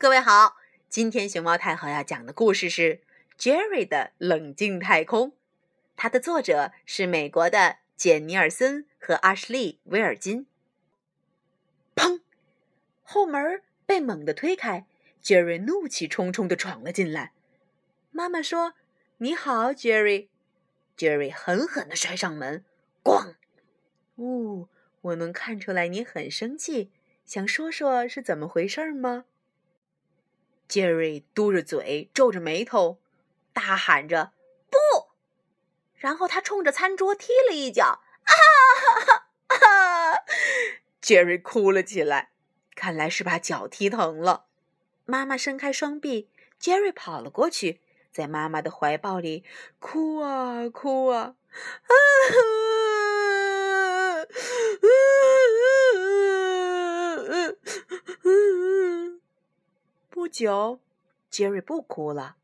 各位好，今天熊猫太后要讲的故事是《Jerry 的冷静太空》，它的作者是美国的简尼尔森和阿什利·威尔金。砰！后门被猛地推开，Jerry 怒气冲冲地闯了进来。妈妈说：“你好，Jerry。”Jerry 狠狠地摔上门，咣！呜，我能看出来你很生气，想说说是怎么回事吗？杰瑞嘟着嘴，皱着眉头，大喊着“不”，然后他冲着餐桌踢了一脚，啊哈哈！杰瑞哭了起来，看来是把脚踢疼了。妈妈伸开双臂，杰瑞跑了过去，在妈妈的怀抱里哭啊哭啊，啊！不久，杰瑞不哭了。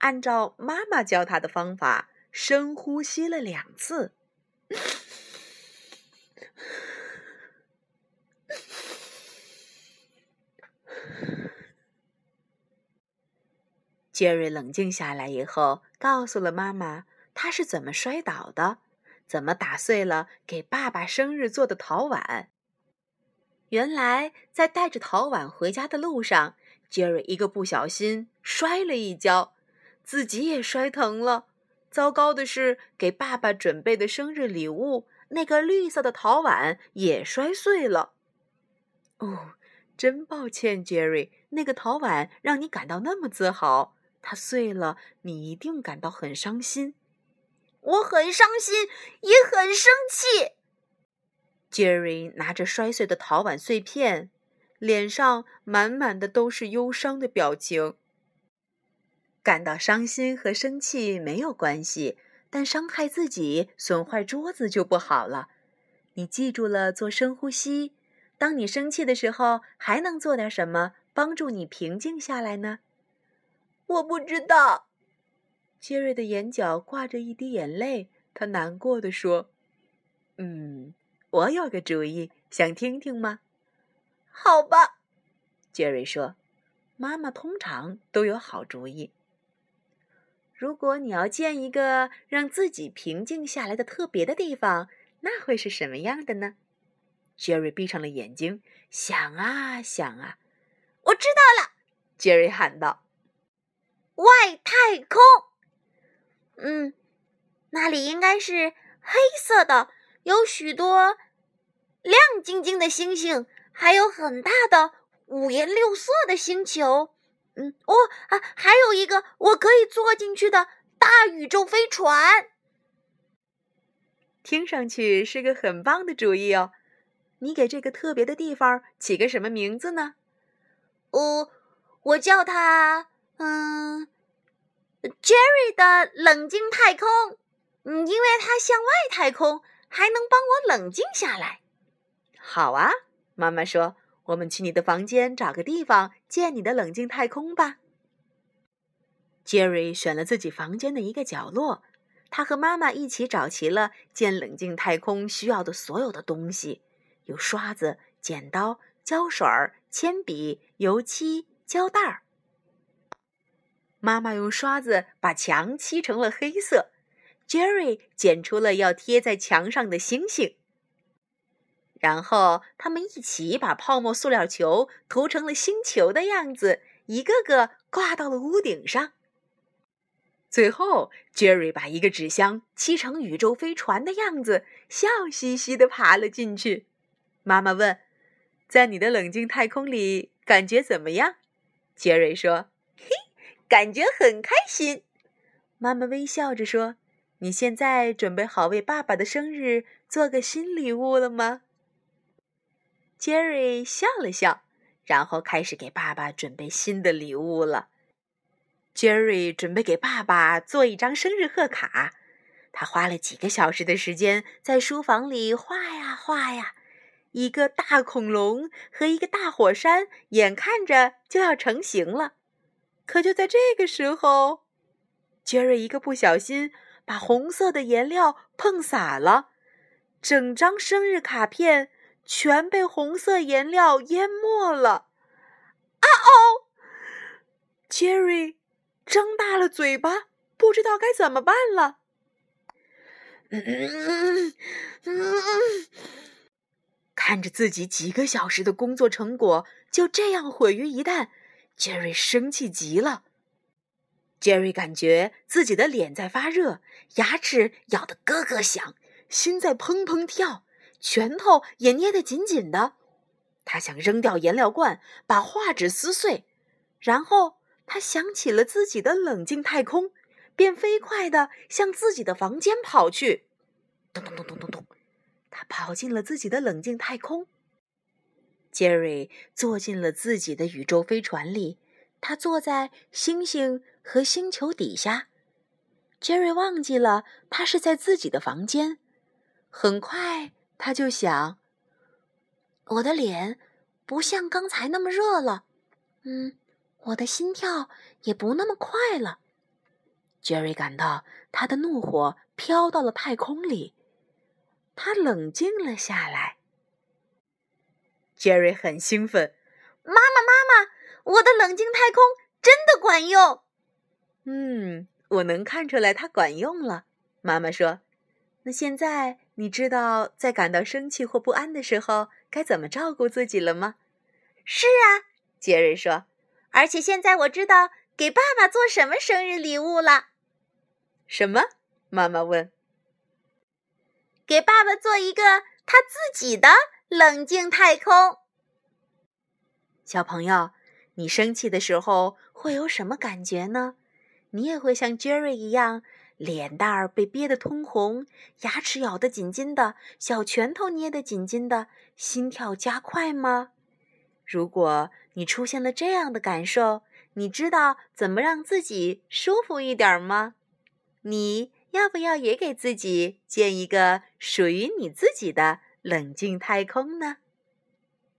按照妈妈教他的方法，深呼吸了两次。杰瑞冷静下来以后，告诉了妈妈他是怎么摔倒的，怎么打碎了给爸爸生日做的陶碗。原来，在带着陶碗回家的路上。杰瑞一个不小心摔了一跤，自己也摔疼了。糟糕的是，给爸爸准备的生日礼物——那个绿色的陶碗也摔碎了。哦，真抱歉，杰瑞，那个陶碗让你感到那么自豪，它碎了，你一定感到很伤心。我很伤心，也很生气。杰瑞拿着摔碎的陶碗碎片。脸上满满的都是忧伤的表情。感到伤心和生气没有关系，但伤害自己、损坏桌子就不好了。你记住了做深呼吸。当你生气的时候，还能做点什么帮助你平静下来呢？我不知道。杰瑞的眼角挂着一滴眼泪，他难过的说：“嗯，我有个主意，想听听吗？”好吧，杰瑞说：“妈妈通常都有好主意。如果你要建一个让自己平静下来的特别的地方，那会是什么样的呢？”杰瑞闭上了眼睛，想啊想啊。我知道了，杰瑞喊道：“外太空。”嗯，那里应该是黑色的，有许多亮晶晶的星星。还有很大的五颜六色的星球，嗯，哦啊，还有一个我可以坐进去的大宇宙飞船。听上去是个很棒的主意哦。你给这个特别的地方起个什么名字呢？哦，我叫它嗯，Jerry 的冷静太空。嗯，因为它向外太空，还能帮我冷静下来。好啊。妈妈说：“我们去你的房间找个地方建你的冷静太空吧。” Jerry 选了自己房间的一个角落，他和妈妈一起找齐了建冷静太空需要的所有的东西：有刷子、剪刀、胶水、铅笔、油漆、胶带儿。妈妈用刷子把墙漆成了黑色，Jerry 剪出了要贴在墙上的星星。然后他们一起把泡沫塑料球涂成了星球的样子，一个个挂到了屋顶上。最后，Jerry 把一个纸箱漆成宇宙飞船的样子，笑嘻嘻地爬了进去。妈妈问：“在你的冷静太空里，感觉怎么样杰瑞说：“嘿，感觉很开心。”妈妈微笑着说：“你现在准备好为爸爸的生日做个新礼物了吗？” Jerry 笑了笑，然后开始给爸爸准备新的礼物了。Jerry 准备给爸爸做一张生日贺卡，他花了几个小时的时间在书房里画呀画呀，一个大恐龙和一个大火山，眼看着就要成型了。可就在这个时候，Jerry 一个不小心把红色的颜料碰洒了，整张生日卡片。全被红色颜料淹没了！啊哦杰瑞张大了嘴巴，不知道该怎么办了。看着自己几个小时的工作成果就这样毁于一旦杰瑞生气极了。杰瑞感觉自己的脸在发热，牙齿咬得咯咯响，心在砰砰跳，拳头也捏得紧紧的。他想扔掉颜料罐，把画纸撕碎，然后他想起了自己的冷静太空，便飞快地向自己的房间跑去。咚咚咚咚咚咚，他跑进了自己的冷静太空。杰瑞坐进了自己的宇宙飞船里，他坐在星星和星球底下。杰瑞忘记了他是在自己的房间。很快，他就想。我的脸不像刚才那么热了，嗯，我的心跳也不那么快了。杰瑞感到他的怒火飘到了太空里，他冷静了下来。杰瑞很兴奋：“妈妈，妈妈，我的冷静太空真的管用！”“嗯，我能看出来它管用了。”妈妈说。“那现在你知道在感到生气或不安的时候？”该怎么照顾自己了吗？是啊，杰瑞说。而且现在我知道给爸爸做什么生日礼物了。什么？妈妈问。给爸爸做一个他自己的冷静太空。小朋友，你生气的时候会有什么感觉呢？你也会像杰瑞一样？脸蛋儿被憋得通红，牙齿咬得紧紧的，小拳头捏得紧紧的，心跳加快吗？如果你出现了这样的感受，你知道怎么让自己舒服一点吗？你要不要也给自己建一个属于你自己的冷静太空呢？